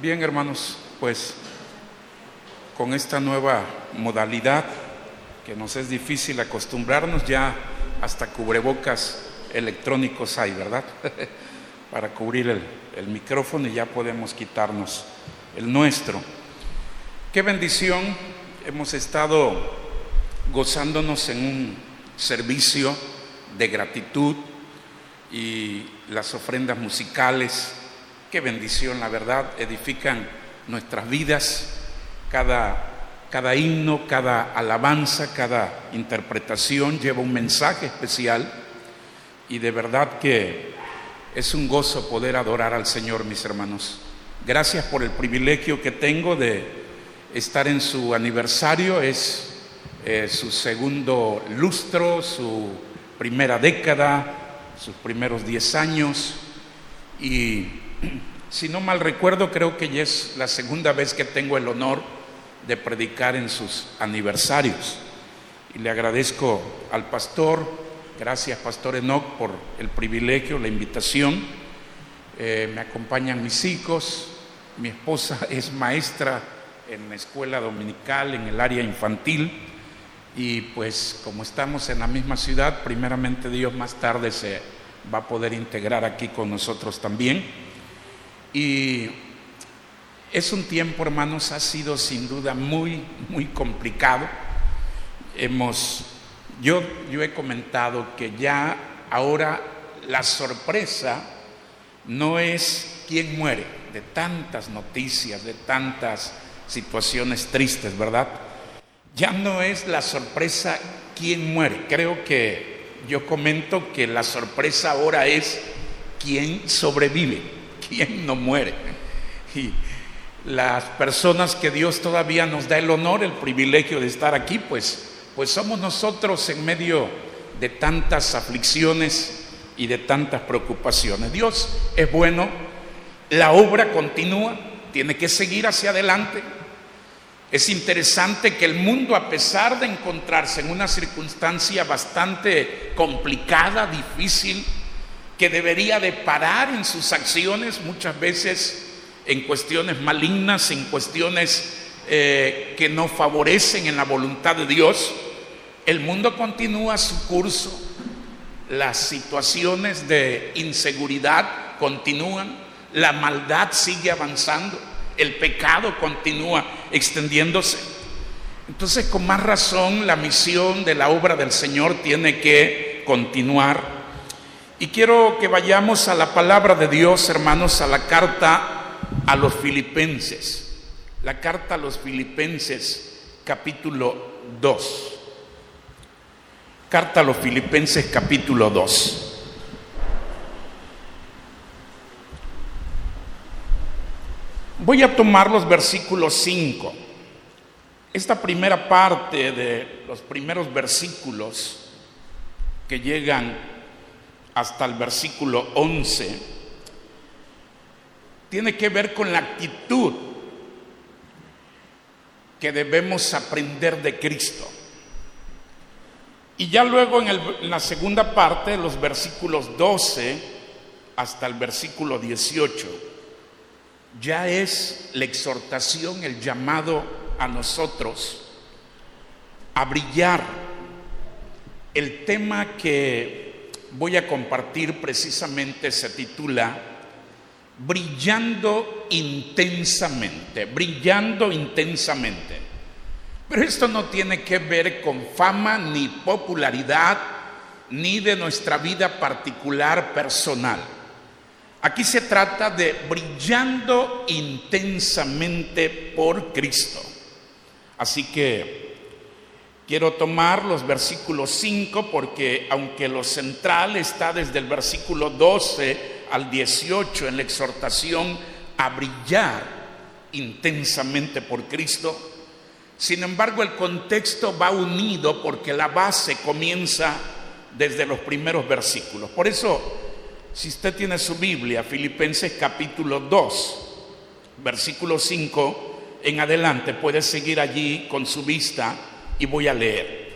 Bien, hermanos, pues con esta nueva modalidad que nos es difícil acostumbrarnos, ya hasta cubrebocas electrónicos hay, ¿verdad? Para cubrir el, el micrófono y ya podemos quitarnos el nuestro. Qué bendición, hemos estado gozándonos en un servicio de gratitud y las ofrendas musicales, qué bendición, la verdad, edifican nuestras vidas, cada, cada himno, cada alabanza, cada interpretación lleva un mensaje especial. Y de verdad que es un gozo poder adorar al Señor, mis hermanos. Gracias por el privilegio que tengo de estar en su aniversario, es eh, su segundo lustro, su primera década, sus primeros diez años. Y si no mal recuerdo creo que ya es la segunda vez que tengo el honor de predicar en sus aniversarios. Y le agradezco al pastor, gracias pastor Enoch por el privilegio, la invitación, eh, me acompañan mis hijos, mi esposa es maestra en la escuela dominical, en el área infantil, y pues como estamos en la misma ciudad, primeramente Dios más tarde se va a poder integrar aquí con nosotros también. Y es un tiempo, hermanos, ha sido sin duda muy, muy complicado. Hemos, yo, yo he comentado que ya ahora la sorpresa no es quién muere, de tantas noticias, de tantas situaciones tristes, ¿verdad? ya no es la sorpresa quién muere. Creo que yo comento que la sorpresa ahora es quién sobrevive, no muere. Y las personas que Dios todavía nos da el honor, el privilegio de estar aquí, pues, pues somos nosotros en medio de tantas aflicciones y de tantas preocupaciones. Dios es bueno, la obra continúa, tiene que seguir hacia adelante. Es interesante que el mundo, a pesar de encontrarse en una circunstancia bastante complicada, difícil, que debería de parar en sus acciones, muchas veces en cuestiones malignas, en cuestiones eh, que no favorecen en la voluntad de Dios, el mundo continúa su curso, las situaciones de inseguridad continúan, la maldad sigue avanzando el pecado continúa extendiéndose. Entonces, con más razón, la misión de la obra del Señor tiene que continuar. Y quiero que vayamos a la palabra de Dios, hermanos, a la carta a los filipenses. La carta a los filipenses, capítulo 2. Carta a los filipenses, capítulo 2. Voy a tomar los versículos 5. Esta primera parte de los primeros versículos que llegan hasta el versículo 11 tiene que ver con la actitud que debemos aprender de Cristo. Y ya luego en, en, la segunda parte, los versículos 12 hasta el versículo 18, ya es la exhortación, el llamado a nosotros a brillar. El tema que voy a compartir precisamente se titula Brillando intensamente, brillando intensamente. Pero esto no tiene que ver con fama ni popularidad, ni de nuestra vida particular personal. Aquí se trata de brillando intensamente por Cristo. Así que quiero tomar los versículos 5 porque aunque lo central está desde el versículo 12 al 18 en la exhortación a brillar intensamente por Cristo, sin embargo el contexto va unido porque la base comienza desde los primeros versículos. Por eso si usted tiene su Biblia, Filipenses capítulo 2, versículo 5 en adelante, puede seguir allí con su vista y voy a leer.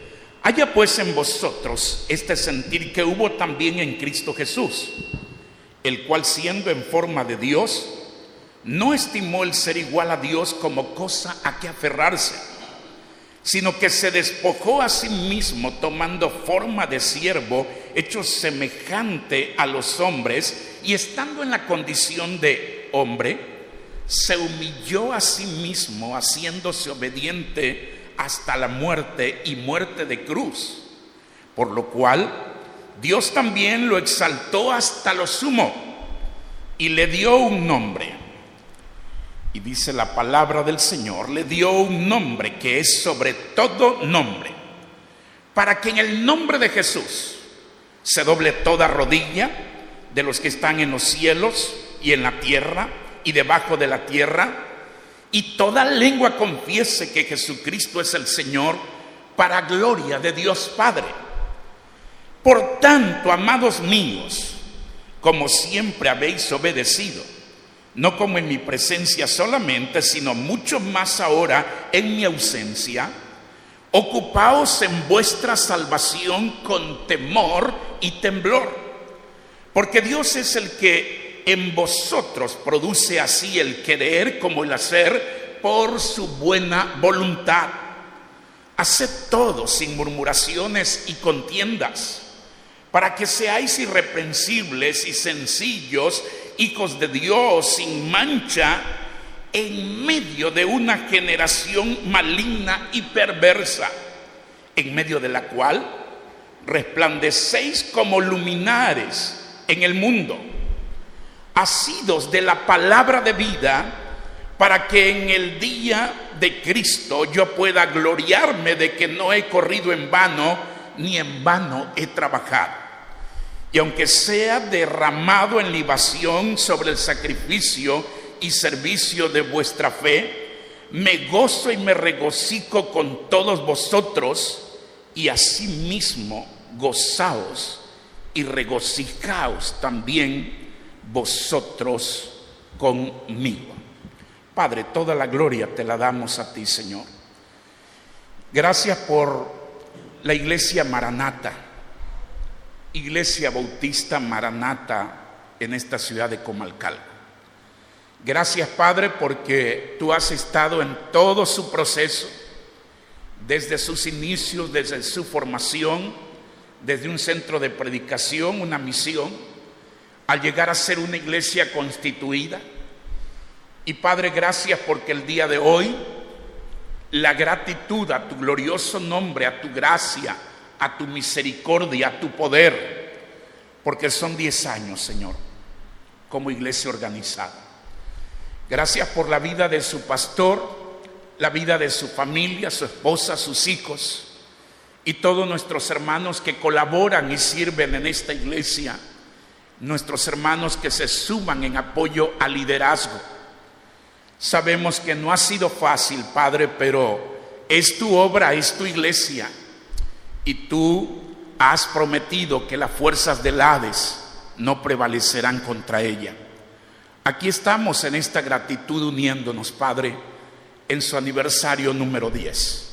Haya pues en vosotros este sentir que hubo también en Cristo Jesús, el cual siendo en forma de Dios, no estimó el ser igual a Dios como cosa a que aferrarse, sino que se despojó a sí mismo tomando forma de siervo, hecho semejante a los hombres, y estando en la condición de hombre, se humilló a sí mismo, haciéndose obediente hasta la muerte y muerte de cruz, por lo cual Dios también lo exaltó hasta lo sumo y le dio un nombre. Y dice la palabra del Señor, le dio un nombre que es sobre todo nombre, para que en el nombre de Jesús se doble toda rodilla de los que están en los cielos y en la tierra y debajo de la tierra, y toda lengua confiese que Jesucristo es el Señor, para gloria de Dios Padre. Por tanto, amados míos, como siempre habéis obedecido, no como en mi presencia solamente, sino mucho más ahora en mi ausencia, ocupaos en vuestra salvación con temor y temblor, porque Dios es el que en vosotros produce así el querer como el hacer por su buena voluntad. Haced todo sin murmuraciones y contiendas, para que seáis irreprensibles y sencillos, hijos de Dios sin mancha en medio de una generación maligna y perversa, en medio de la cual resplandecéis como luminares en el mundo, asidos de la palabra de vida, para que en el día de Cristo yo pueda gloriarme de que no he corrido en vano, ni en vano he trabajado. Y aunque sea derramado en libación sobre el sacrificio y servicio de vuestra fe, me gozo y me regocijo con todos vosotros y asimismo gozaos y regocijaos también vosotros conmigo. Padre, toda la gloria te la damos a ti, Señor. Gracias por la iglesia Maranata Iglesia Bautista Maranata en esta ciudad de Comalcal. Gracias Padre porque tú has estado en todo su proceso, desde sus inicios, desde su formación, desde un centro de predicación, una misión, al llegar a ser una iglesia constituida. Y Padre, gracias porque el día de hoy la gratitud a tu glorioso nombre, a tu gracia, a tu misericordia, a tu poder, porque son diez años, Señor, como iglesia organizada. Gracias por la vida de su pastor, la vida de su familia, su esposa, sus hijos y todos nuestros hermanos que colaboran y sirven en esta iglesia, nuestros hermanos que se suman en apoyo al liderazgo. Sabemos que no ha sido fácil, Padre, pero es tu obra, es tu iglesia y tú has prometido que las fuerzas del Hades no prevalecerán contra ella. Aquí estamos en esta gratitud uniéndonos, Padre, en su aniversario número 10.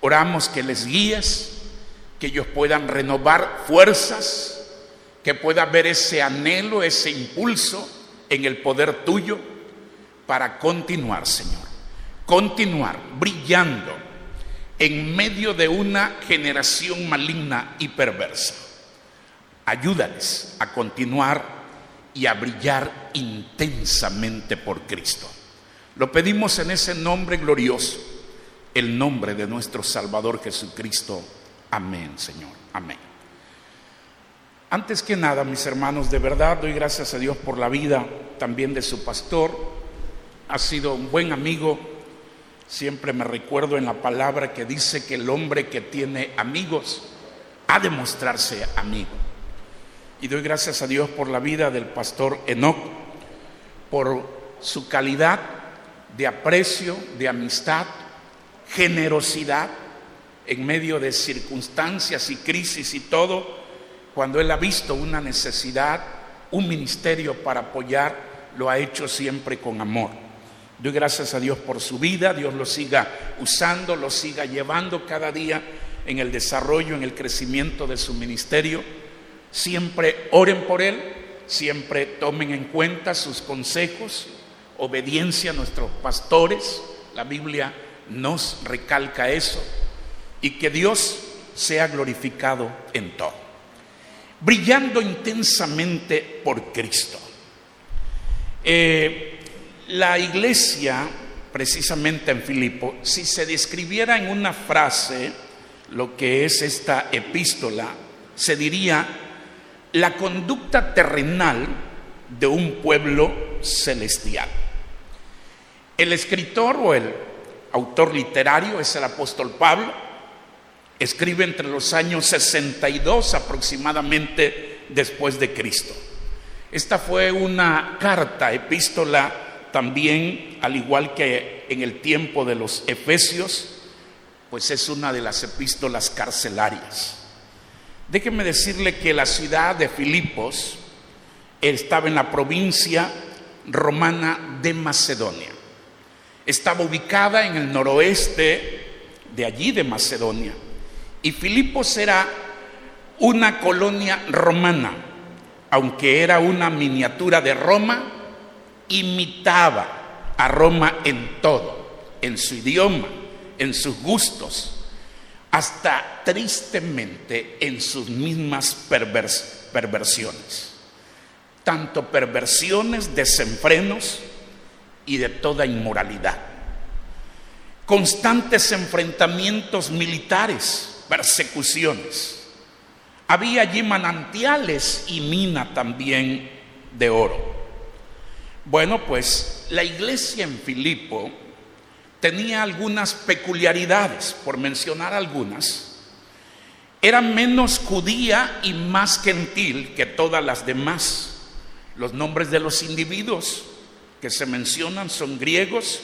Oramos que les guíes, que ellos puedan renovar fuerzas, que pueda haber ese anhelo, ese impulso en el poder tuyo para continuar, Señor. Continuar brillando en medio de una generación maligna y perversa. Ayúdales a continuar y a brillar intensamente por Cristo. Lo pedimos en ese nombre glorioso, el nombre de nuestro Salvador Jesucristo. Amén, Señor. Amén. Antes que nada, mis hermanos, de verdad doy gracias a Dios por la vida también de su pastor. Ha sido un buen amigo, Siempre me recuerdo en la palabra que dice que el hombre que tiene amigos ha de mostrarse amigo. Y doy gracias a Dios por la vida del pastor Enoch, por su calidad de aprecio, de amistad, generosidad en medio de circunstancias y crisis y todo, cuando él ha visto una necesidad, un ministerio para apoyar, lo ha hecho siempre con amor. Doy gracias a Dios por su vida, Dios lo siga usando, lo siga llevando cada día en el desarrollo, en el crecimiento de su ministerio. Siempre oren por él, siempre tomen en cuenta sus consejos, obediencia a nuestros pastores, la Biblia nos recalca eso, y que Dios sea glorificado en todo, brillando intensamente por Cristo. Eh, la iglesia, precisamente en Filipo, si se describiera en una frase lo que es esta epístola, se diría la conducta terrenal de un pueblo celestial. El escritor o el autor literario es el apóstol Pablo, escribe entre los años 62 aproximadamente después de Cristo. Esta fue una carta, epístola también, al igual que en el tiempo de los Efesios, pues es una de las epístolas carcelarias. Déjeme decirle que la ciudad de Filipos estaba en la provincia romana de Macedonia. Estaba ubicada en el noroeste de allí de Macedonia. Y Filipos era una colonia romana, aunque era una miniatura de Roma, imitaba a Roma en todo, en su idioma, en sus gustos, hasta tristemente en sus mismas perversiones. Tanto perversiones, desenfrenos y de toda inmoralidad. Constantes enfrentamientos militares, persecuciones. Había allí manantiales y mina también de oro. Bueno, pues la iglesia en Filipo tenía algunas peculiaridades, por mencionar algunas. Era menos judía y más gentil que todas las demás. Los nombres de los individuos que se mencionan son griegos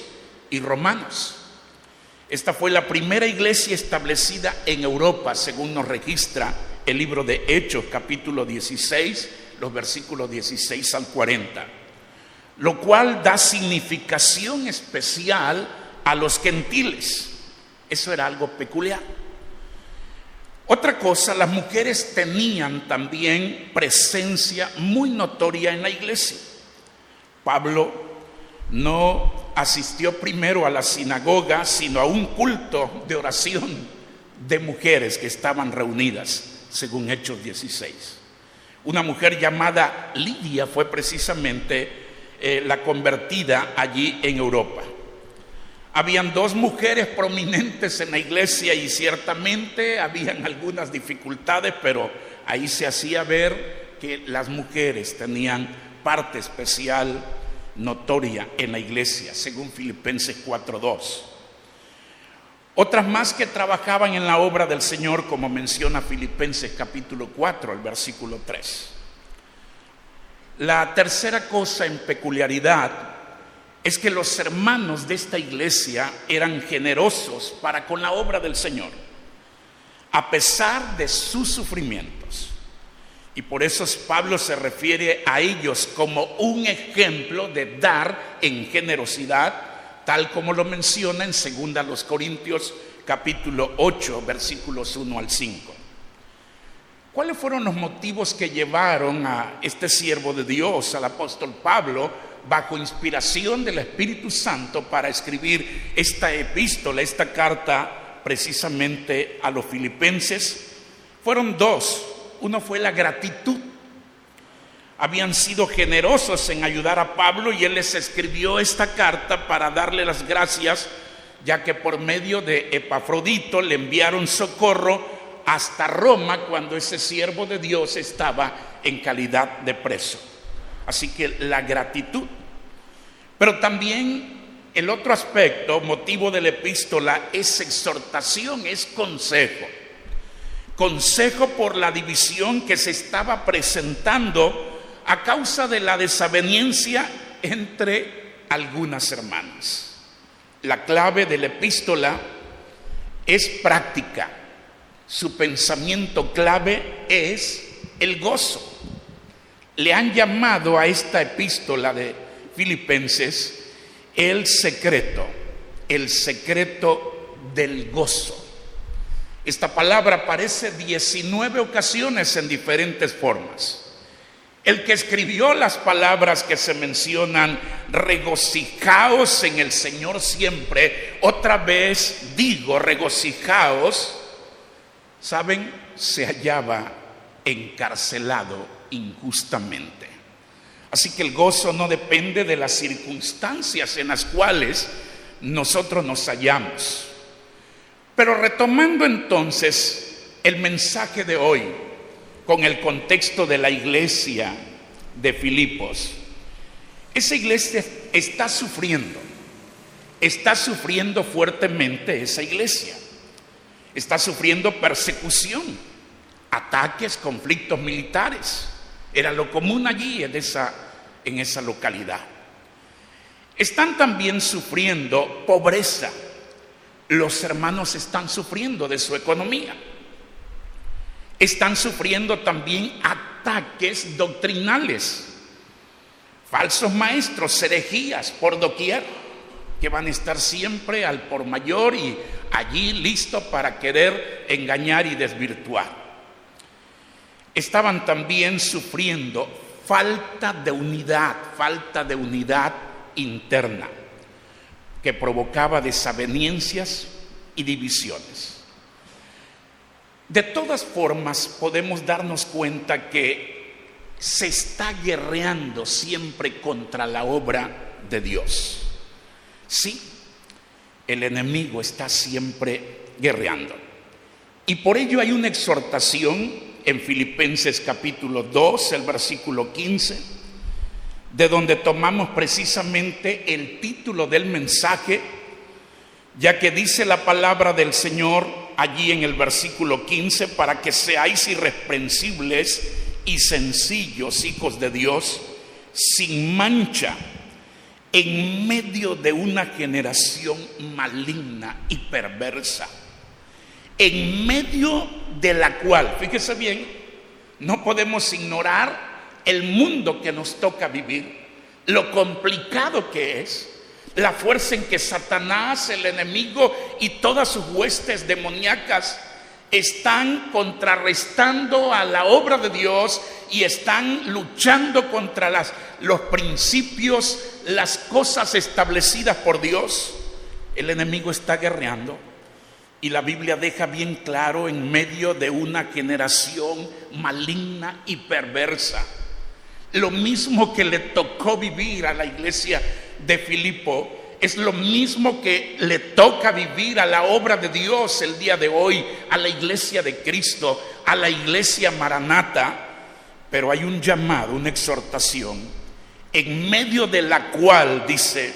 y romanos. Esta fue la primera iglesia establecida en Europa, según nos registra el libro de Hechos, capítulo 16, los versículos 16 al 40, lo cual da significación especial a los gentiles. Eso era algo peculiar. Otra cosa, las mujeres tenían también presencia muy notoria en la iglesia. Pablo no asistió primero a la sinagoga, sino a un culto de oración de mujeres que estaban reunidas, según Hechos 16. Una mujer llamada Lidia fue precisamente eh, la convertida allí en Europa. Habían dos mujeres prominentes en la iglesia y ciertamente habían algunas dificultades, pero ahí se hacía ver que las mujeres tenían parte especial notoria en la iglesia, según Filipenses 4.2. Otras más que trabajaban en la obra del Señor, como menciona Filipenses capítulo 4, el versículo 3. La tercera cosa en peculiaridad es que los hermanos de esta iglesia eran generosos para con la obra del Señor, a pesar de sus sufrimientos. Y por eso Pablo se refiere a ellos como un ejemplo de dar en generosidad, tal como lo menciona en 2 Corintios capítulo 8, versículos 1 al 5. ¿Cuáles fueron los motivos que llevaron a este siervo de Dios, al apóstol Pablo, bajo inspiración del Espíritu Santo para escribir esta epístola, esta carta precisamente a los filipenses, fueron dos. Uno fue la gratitud. Habían sido generosos en ayudar a Pablo y él les escribió esta carta para darle las gracias, ya que por medio de Epafrodito le enviaron socorro hasta Roma cuando ese siervo de Dios estaba en calidad de preso. Así que la gratitud. Pero también el otro aspecto, motivo de la epístola, es exhortación, es consejo. Consejo por la división que se estaba presentando a causa de la desaveniencia entre algunas hermanas. La clave de la epístola es práctica. Su pensamiento clave es el gozo le han llamado a esta epístola de Filipenses el secreto, el secreto del gozo. Esta palabra aparece 19 ocasiones en diferentes formas. El que escribió las palabras que se mencionan, regocijaos en el Señor siempre, otra vez digo, regocijaos, ¿saben? Se hallaba encarcelado injustamente. Así que el gozo no depende de las circunstancias en las cuales nosotros nos hallamos. Pero retomando entonces el mensaje de hoy, con el contexto de la iglesia de Filipos. Esa iglesia está sufriendo, está sufriendo fuertemente esa iglesia, está sufriendo persecución, ataques, conflictos militares. Era lo común allí en esa, en esa localidad. Están también sufriendo pobreza. Los hermanos están sufriendo de su economía están sufriendo también ataques doctrinales. Falsos maestros, herejías por doquier, que van a estar siempre al por mayor y allí listos para querer engañar y desvirtuar. Estaban también sufriendo falta de unidad, falta de unidad interna, que provocaba desavenencias y divisiones. De todas formas, podemos darnos cuenta que se está guerreando siempre contra la obra de Dios. Sí, el enemigo está siempre guerreando. Y por ello hay una exhortación en Filipenses capítulo 2, el versículo 15, de donde tomamos precisamente el título del mensaje, ya que dice la palabra del Señor, allí en el versículo 15, para que seáis irreprensibles y sencillos hijos de Dios, sin mancha, en medio de una generación maligna y perversa, en medio de la cual, fíjese bien, no podemos ignorar el mundo que nos toca vivir, lo complicado que es, la fuerza en que Satanás, el enemigo y todas sus huestes demoníacas están contrarrestando a la obra de Dios y están luchando contra las, los principios, las cosas establecidas por Dios. El enemigo está guerreando y la Biblia deja bien claro en medio de una generación maligna y perversa. Lo mismo que le tocó vivir a la iglesia de Filipo es lo mismo que le toca vivir a la obra de Dios el día de hoy, a la iglesia de Cristo, a la iglesia maranata, pero hay un llamado, una exhortación, en medio de la cual dice,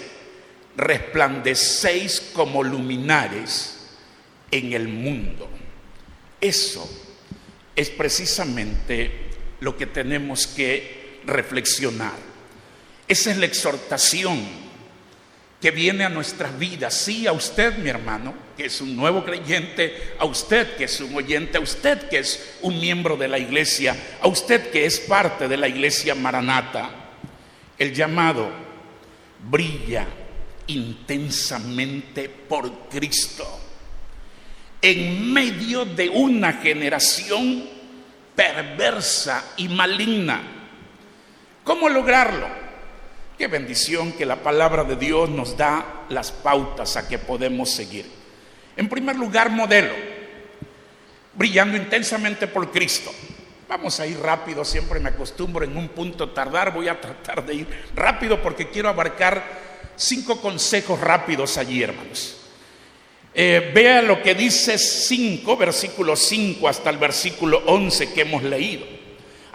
resplandecéis como luminares en el mundo. Eso es precisamente lo que tenemos que reflexionar. Esa es la exhortación que viene a nuestras vidas. Sí, a usted, mi hermano, que es un nuevo creyente, a usted que es un oyente, a usted que es un miembro de la iglesia, a usted que es parte de la iglesia maranata. El llamado brilla intensamente por Cristo en medio de una generación perversa y maligna. ¿Cómo lograrlo? Qué bendición que la palabra de Dios nos da las pautas a que podemos seguir. En primer lugar, modelo, brillando intensamente por Cristo. Vamos a ir rápido, siempre me acostumbro en un punto tardar, voy a tratar de ir rápido porque quiero abarcar cinco consejos rápidos allí, hermanos. Eh, vea lo que dice 5, versículo 5 hasta el versículo 11 que hemos leído.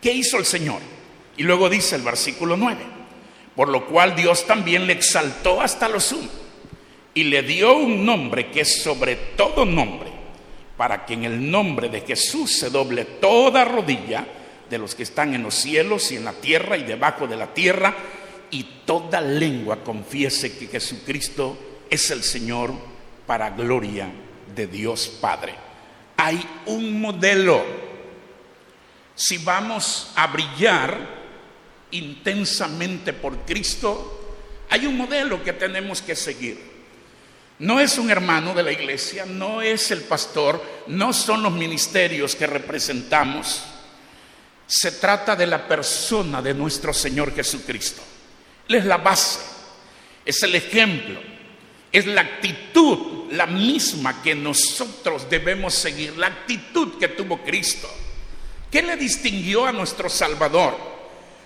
¿Qué hizo el Señor? Y luego dice el versículo 9, por lo cual Dios también le exaltó hasta lo sumo y le dio un nombre que es sobre todo nombre, para que en el nombre de Jesús se doble toda rodilla de los que están en los cielos y en la tierra y debajo de la tierra, y toda lengua confiese que Jesucristo es el Señor para gloria de Dios Padre. Hay un modelo. Si vamos a brillar intensamente por Cristo, hay un modelo que tenemos que seguir. No es un hermano de la iglesia, no es el pastor, no son los ministerios que representamos. Se trata de la persona de nuestro Señor Jesucristo. Él es la base, es el ejemplo, es la actitud, la misma que nosotros debemos seguir, la actitud que tuvo Cristo. ¿Qué le distinguió a nuestro Salvador?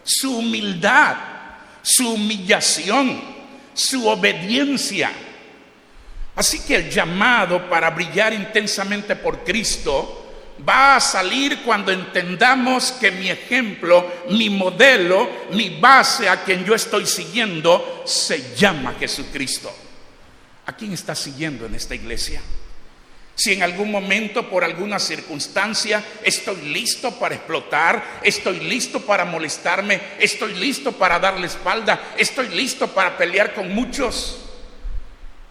Su humildad, su humillación, su obediencia Así que el llamado para brillar intensamente por Cristo va a salir cuando entendamos que mi ejemplo, mi modelo, mi base a quien yo estoy siguiendo se llama Jesucristo. ¿A quién está siguiendo en esta iglesia? Si en algún momento, por alguna circunstancia, estoy listo para explotar, estoy listo para molestarme, estoy listo para darle espalda, estoy listo para pelear con muchos,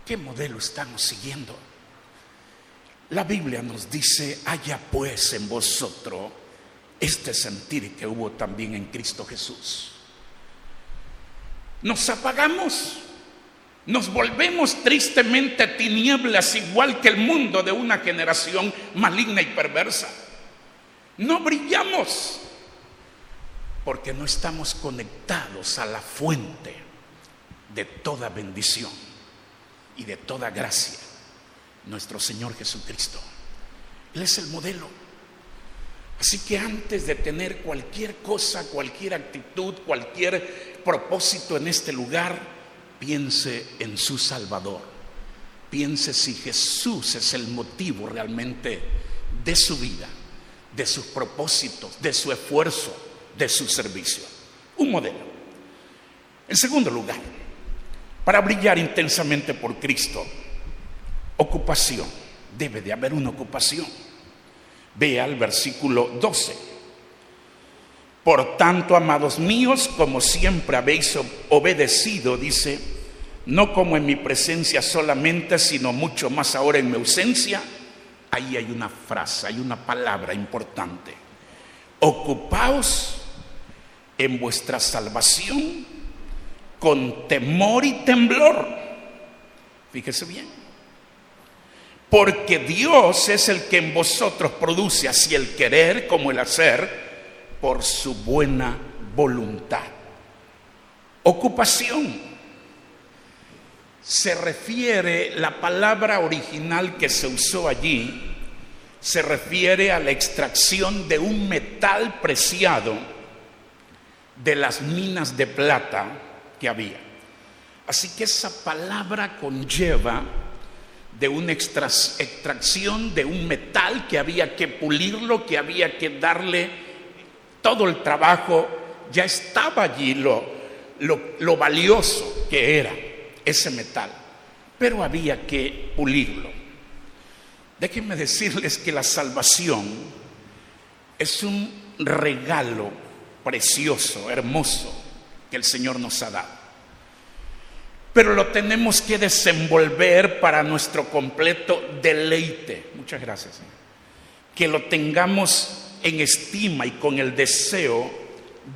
¿Qué modelo estamos siguiendo? La Biblia nos dice, haya pues en vosotros este sentir que hubo también en Cristo Jesús. Nos apagamos, nos volvemos tristemente tinieblas igual que el mundo de una generación maligna y perversa. No brillamos porque no estamos conectados a la fuente de toda bendición y de toda gracia, nuestro Señor Jesucristo. Él es el modelo. Así que antes de tener cualquier cosa, cualquier actitud, cualquier propósito en este lugar, piense en su Salvador. Piense si Jesús es el motivo realmente de su vida, de sus propósitos, de su esfuerzo, de su servicio. Un modelo. En segundo lugar, para brillar intensamente por Cristo, ocupación. Debe de haber una ocupación. Vea el versículo 12. Por tanto, amados míos, como siempre habéis obedecido, dice, no como en mi presencia solamente, sino mucho más ahora en mi ausencia, ahí hay una frase, hay una palabra importante. Ocupaos en vuestra salvación con temor y temblor. Fíjese bien. Porque Dios es el que en vosotros produce así el querer como el hacer por su buena voluntad. Ocupación. Se refiere, la palabra original que se usó allí, se refiere a la extracción de un metal preciado de las minas de plata había. Así que esa palabra conlleva de una extracción de un metal que había que pulirlo, que había que darle todo el trabajo, ya estaba allí lo, lo valioso que era ese metal, pero había que pulirlo. Déjenme decirles que la salvación es un regalo precioso, hermoso, que el Señor nos ha dado. Pero lo tenemos que desenvolver para nuestro completo deleite. Muchas gracias. Que lo tengamos en estima y con el deseo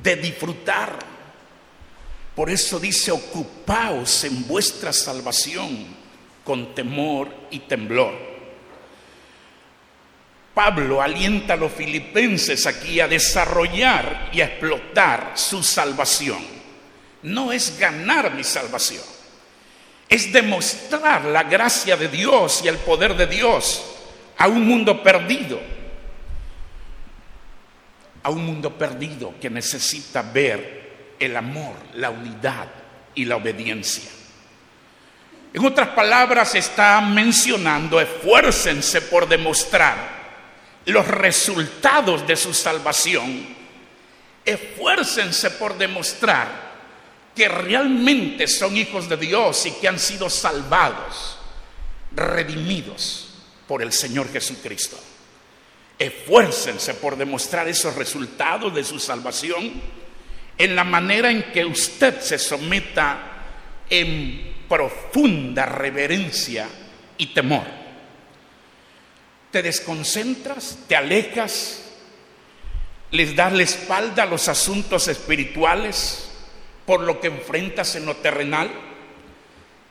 de disfrutar. Por eso dice, ocupaos en vuestra salvación con temor y temblor. Pablo alienta a los filipenses aquí a desarrollar y a explotar su salvación no es ganar mi salvación, es demostrar la gracia de Dios y el poder de Dios a un mundo perdido, a un mundo perdido que necesita ver el amor, la unidad y la obediencia. En otras palabras, está mencionando, esfuércense por demostrar los resultados de su salvación, esfuércense por demostrar que realmente son hijos de Dios y que han sido salvados, redimidos por el Señor Jesucristo. Esfuércense por demostrar esos resultados de su salvación en la manera en que usted se someta en profunda reverencia y temor. Te desconcentras, te alejas, les das la espalda a los asuntos espirituales por lo que enfrentas en lo terrenal.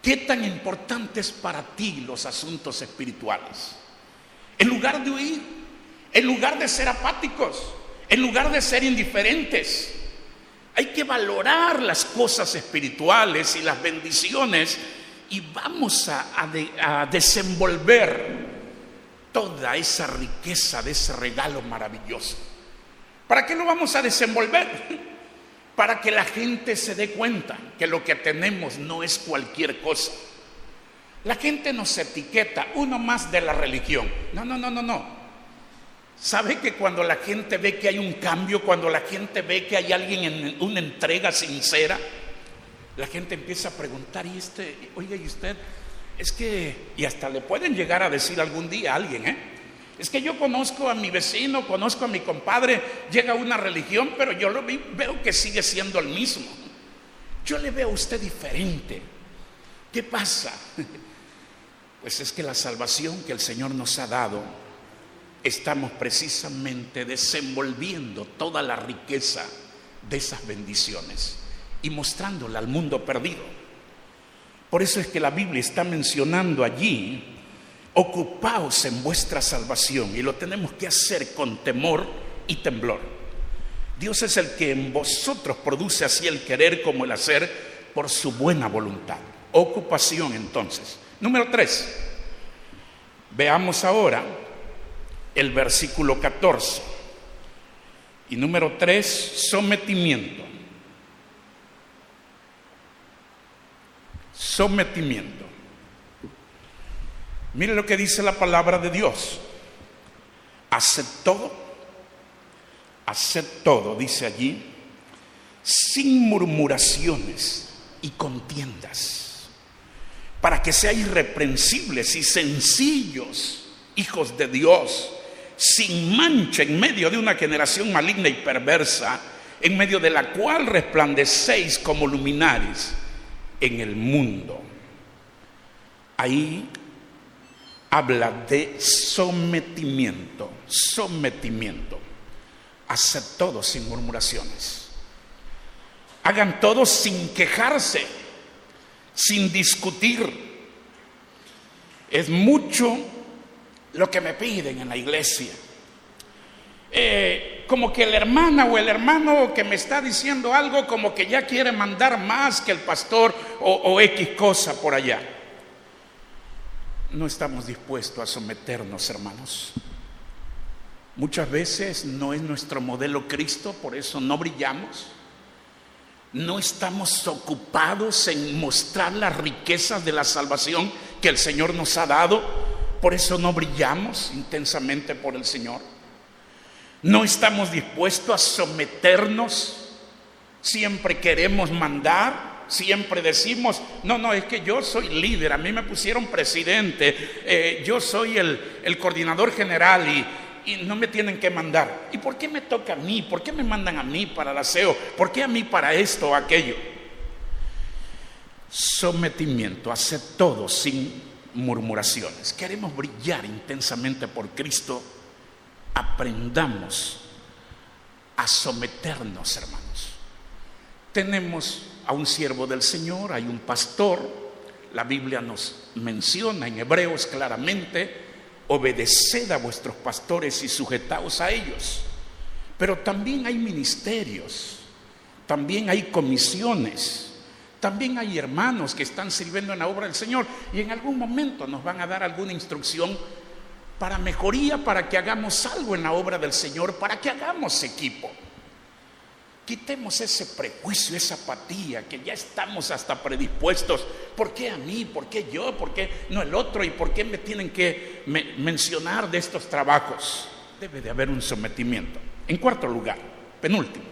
¿Qué tan importante es para ti los asuntos espirituales? En lugar de huir, en lugar de ser apáticos, en lugar de ser indiferentes. Hay que valorar las cosas espirituales y las bendiciones y vamos a, desenvolver toda esa riqueza de ese regalo maravilloso. ¿Para qué lo vamos a desenvolver? Para que la gente se dé cuenta que lo que tenemos no es cualquier cosa. La gente nos etiqueta, uno más de la religión. No, no, no, no, no. ¿Sabe que cuando la gente ve que hay un cambio, cuando la gente ve que hay alguien en una entrega sincera, la gente empieza a preguntar, y este, oiga, y usted, es que, y hasta le pueden llegar a decir algún día a alguien, ¿eh? Es que yo conozco a mi vecino, conozco a mi compadre, llega a una religión, pero yo lo veo que sigue siendo el mismo. Yo le veo a usted diferente. ¿Qué pasa? Pues es que la salvación que el Señor nos ha dado estamos precisamente desenvolviendo toda la riqueza de esas bendiciones y mostrándola al mundo perdido. Por eso es que la Biblia está mencionando allí, ocupaos en vuestra salvación y lo tenemos que hacer con temor y temblor. Dios es el que en vosotros produce así el querer como el hacer por su buena voluntad. Ocupación entonces. Número tres. Veamos ahora el versículo 14. Y número 3, sometimiento. Sometimiento. Mire lo que dice la palabra de Dios. Haced todo, haced todo, dice allí, sin murmuraciones y contiendas, para que seáis irreprensibles y sencillos, hijos de Dios sin mancha en medio de una generación maligna y perversa, en medio de la cual resplandecéis como luminares en el mundo. Ahí habla de sometimiento, sometimiento. Haced todo sin murmuraciones. Hagan todo sin quejarse, sin discutir. Es mucho lo que me piden en la iglesia. Eh, como que la hermana o el hermano que me está diciendo algo, como que ya quiere mandar más que el pastor o, o X cosa por allá. No estamos dispuestos a someternos, hermanos. Muchas veces no es nuestro modelo Cristo, por eso no brillamos. No estamos ocupados en mostrar las riquezas de la salvación que el Señor nos ha dado por eso no brillamos intensamente por el Señor. No estamos dispuestos a someternos. Siempre queremos mandar. Siempre decimos, no, no, es que yo soy líder, a mí me pusieron presidente, eh, yo soy el, coordinador general y, y no me tienen que mandar. ¿Y por qué me toca a mí? ¿Por qué me mandan a mí para el aseo? ¿Por qué a mí para esto o aquello? Sometimiento, hacer todo sin murmuraciones. Queremos brillar intensamente por Cristo. Aprendamos a someternos, hermanos. Tenemos a un siervo del Señor, hay un pastor. La Biblia nos menciona en Hebreos claramente, obedeced a vuestros pastores y sujetaos a ellos. Pero también hay ministerios, también hay comisiones también hay hermanos que están sirviendo en la obra del Señor y en algún momento nos van a dar alguna instrucción para mejoría, para que hagamos algo en la obra del Señor, para que hagamos equipo. Quitemos ese prejuicio, esa apatía, que ya estamos hasta predispuestos. ¿Por qué a mí? ¿Por qué yo? ¿Por qué no el otro? ¿Y por qué me tienen que mencionar de estos trabajos? Debe de haber un sometimiento. En cuarto lugar, penúltimo,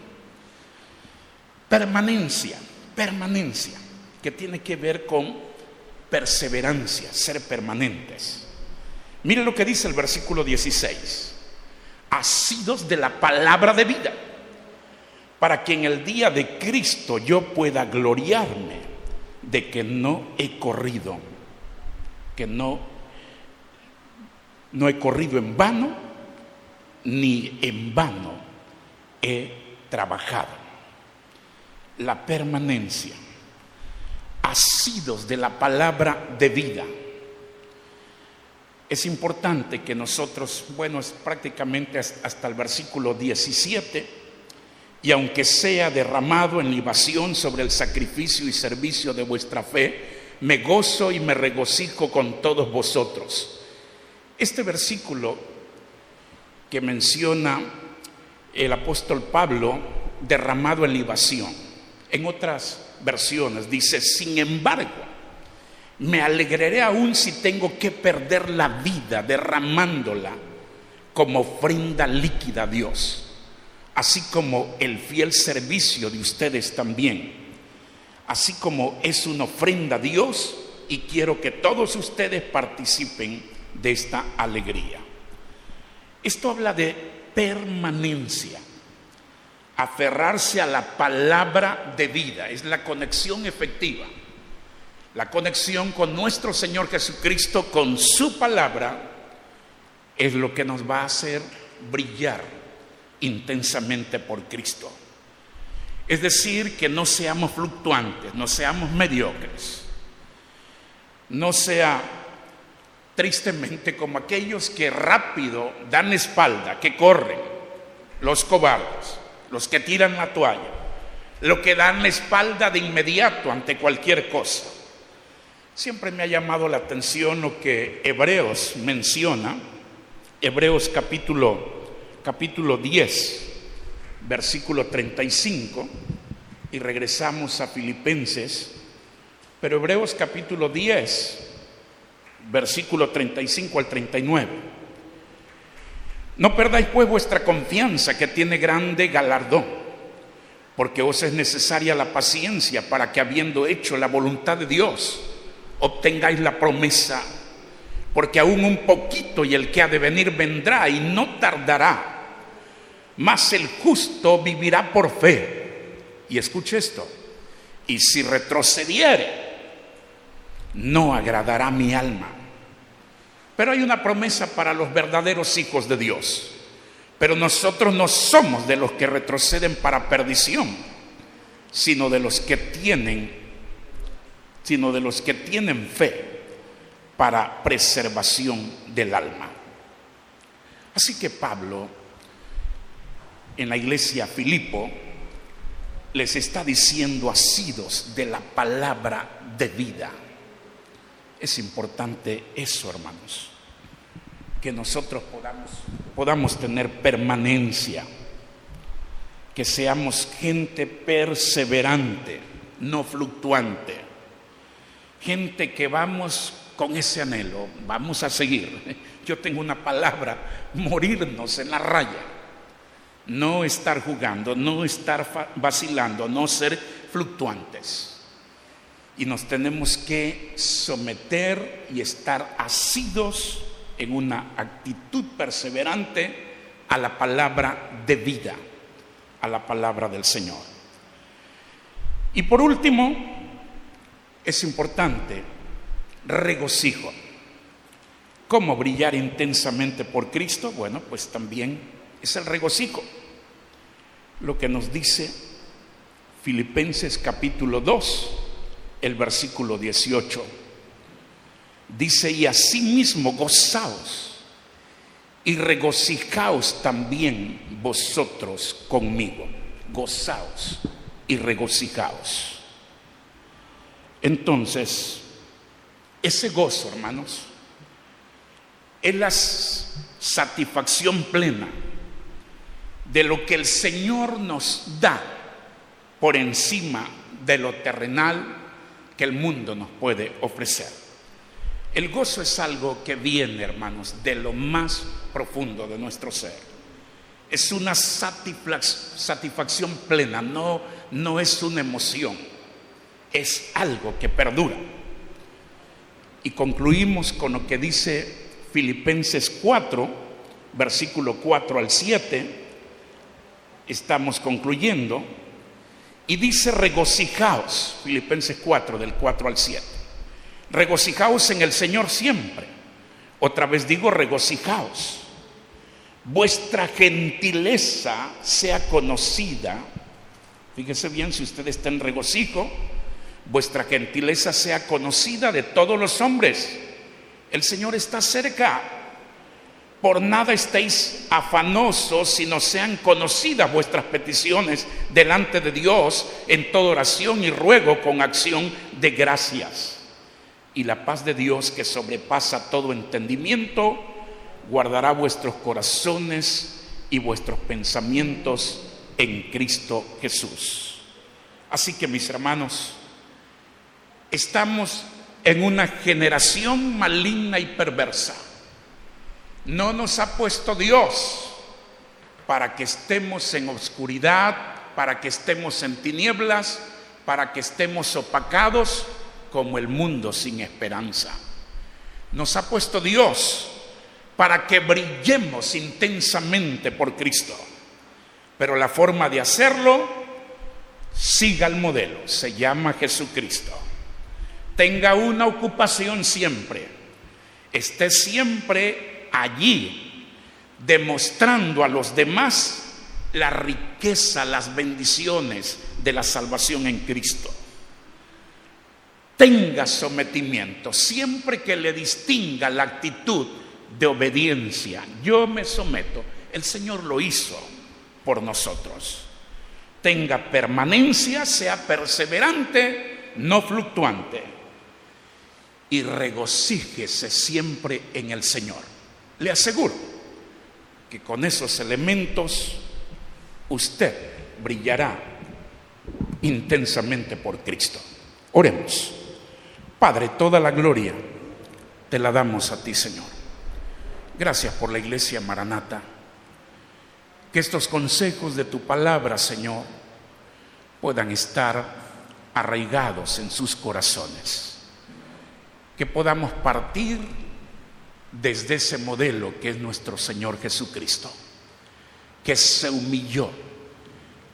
permanencia permanencia, que tiene que ver con perseverancia, ser permanentes. Miren lo que dice el versículo 16. asidos de la palabra de vida, para que en el día de Cristo yo pueda gloriarme de que no he corrido, que no, no he corrido en vano, ni en vano he trabajado. La permanencia, asidos de la palabra de vida es importante que nosotros, bueno, es prácticamente hasta el versículo 17, y aunque sea derramado en libación sobre el sacrificio y servicio de vuestra fe, me gozo y me regocijo con todos vosotros. Este versículo que menciona el apóstol Pablo, derramado en libación, en otras versiones dice, sin embargo, me alegraré aún si tengo que perder la vida derramándola como ofrenda líquida a Dios, así como el fiel servicio de ustedes también, así como es una ofrenda a Dios y quiero que todos ustedes participen de esta alegría. Esto habla de permanencia, aferrarse a la palabra de vida, es la conexión efectiva. La conexión con nuestro Señor Jesucristo, con su palabra, es lo que nos va a hacer brillar intensamente por Cristo. Es decir, que no seamos fluctuantes, no seamos mediocres, no sea tristemente como aquellos que rápido dan espalda, que corren, los cobardes, los que tiran la toalla, los que dan la espalda de inmediato ante cualquier cosa. Siempre me ha llamado la atención lo que Hebreos menciona, Hebreos capítulo, capítulo 10, versículo 35, y regresamos a Filipenses, pero Hebreos capítulo 10, versículo 35 al 39. No perdáis pues vuestra confianza que tiene grande galardón, porque os es necesaria la paciencia para que habiendo hecho la voluntad de Dios, obtengáis la promesa, porque aún un poquito y el que ha de venir vendrá y no tardará, mas el justo vivirá por fe. Y escuche esto, y si retrocediere, no agradará mi alma. Pero hay una promesa para los verdaderos hijos de Dios. Pero nosotros no somos de los que retroceden para perdición, sino de los que tienen sino de los que tienen fe para preservación del alma. Así que Pablo, en la iglesia Filipo, les está diciendo asidos de la palabra de vida. Es importante eso, hermanos, que nosotros podamos, podamos tener permanencia, que seamos gente perseverante, no fluctuante gente que vamos con ese anhelo, vamos a seguir. Yo tengo una palabra, morirnos en la raya. No estar jugando, no estar vacilando, no ser fluctuantes. Y nos tenemos que someter y estar asidos en una actitud perseverante a la palabra de vida, a la palabra del Señor. Y por último, es importante, regocijo. ¿Cómo brillar intensamente por Cristo? Bueno, pues también es el regocijo. Lo que nos dice Filipenses capítulo 2, el versículo 18. Dice, y asimismo gozaos y regocijaos también vosotros conmigo. Gozaos y regocijaos. Entonces, ese gozo, hermanos, es la satisfacción plena de lo que el Señor nos da por encima de lo terrenal que el mundo nos puede ofrecer. El gozo es algo que viene, hermanos, de lo más profundo de nuestro ser. Es una satisfacción plena, no, no es una emoción es algo que perdura. Y concluimos con lo que dice Filipenses 4, versículo 4 al 7, estamos concluyendo, y dice regocijaos, Filipenses 4 del 4 al 7, regocijaos en el Señor siempre. Otra vez digo regocijaos. Vuestra gentileza sea conocida. Fíjese bien si usted está en regocijo, vuestra gentileza sea conocida de todos los hombres. El Señor está cerca. Por nada estéis afanosos, sino sean conocidas vuestras peticiones delante de Dios en toda oración y ruego con acción de gracias. Y la paz de Dios que sobrepasa todo entendimiento, guardará vuestros corazones y vuestros pensamientos en Cristo Jesús. Así que mis hermanos, estamos en una generación maligna y perversa. No nos ha puesto Dios para que estemos en oscuridad, para que estemos en tinieblas, para que estemos opacados como el mundo sin esperanza. Nos ha puesto Dios para que brillemos intensamente por Cristo. Pero la forma de hacerlo, siga el modelo, se llama Jesucristo tenga una ocupación siempre, esté siempre allí, demostrando a los demás la riqueza, las bendiciones de la salvación en Cristo. Tenga sometimiento, siempre que le distinga la actitud de obediencia. Yo me someto, el Señor lo hizo por nosotros. Tenga permanencia, sea perseverante, no fluctuante y regocíjese siempre en el Señor. Le aseguro que con esos elementos usted brillará intensamente por Cristo. Oremos. Padre, toda la gloria te la damos a ti, Señor. Gracias por la iglesia Maranata. Que estos consejos de tu palabra, Señor, puedan estar arraigados en sus corazones que podamos partir desde ese modelo que es nuestro Señor Jesucristo, que se humilló,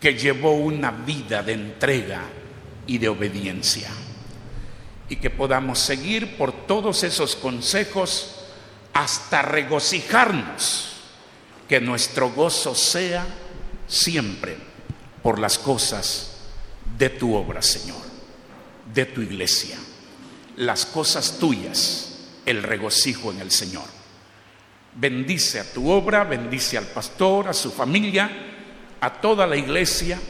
que llevó una vida de entrega y de obediencia, y que podamos seguir por todos esos consejos hasta regocijarnos, que nuestro gozo sea siempre por las cosas de tu obra, Señor, de tu iglesia las cosas tuyas, el regocijo en el Señor. Bendice a tu obra, bendice al pastor, a su familia, a toda la iglesia,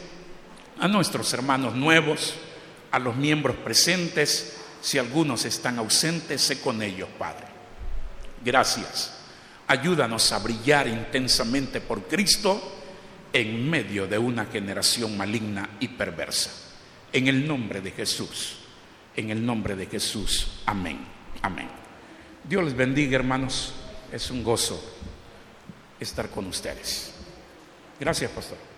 a nuestros hermanos nuevos, a los miembros presentes. Si algunos están ausentes, sé con ellos, Padre. Gracias. Ayúdanos a brillar intensamente por Cristo en medio de una generación maligna y perversa. En el nombre de Jesús. En el nombre de Jesús. Amén. Amén. Dios les bendiga, hermanos. Es un gozo estar con ustedes. Gracias, pastor.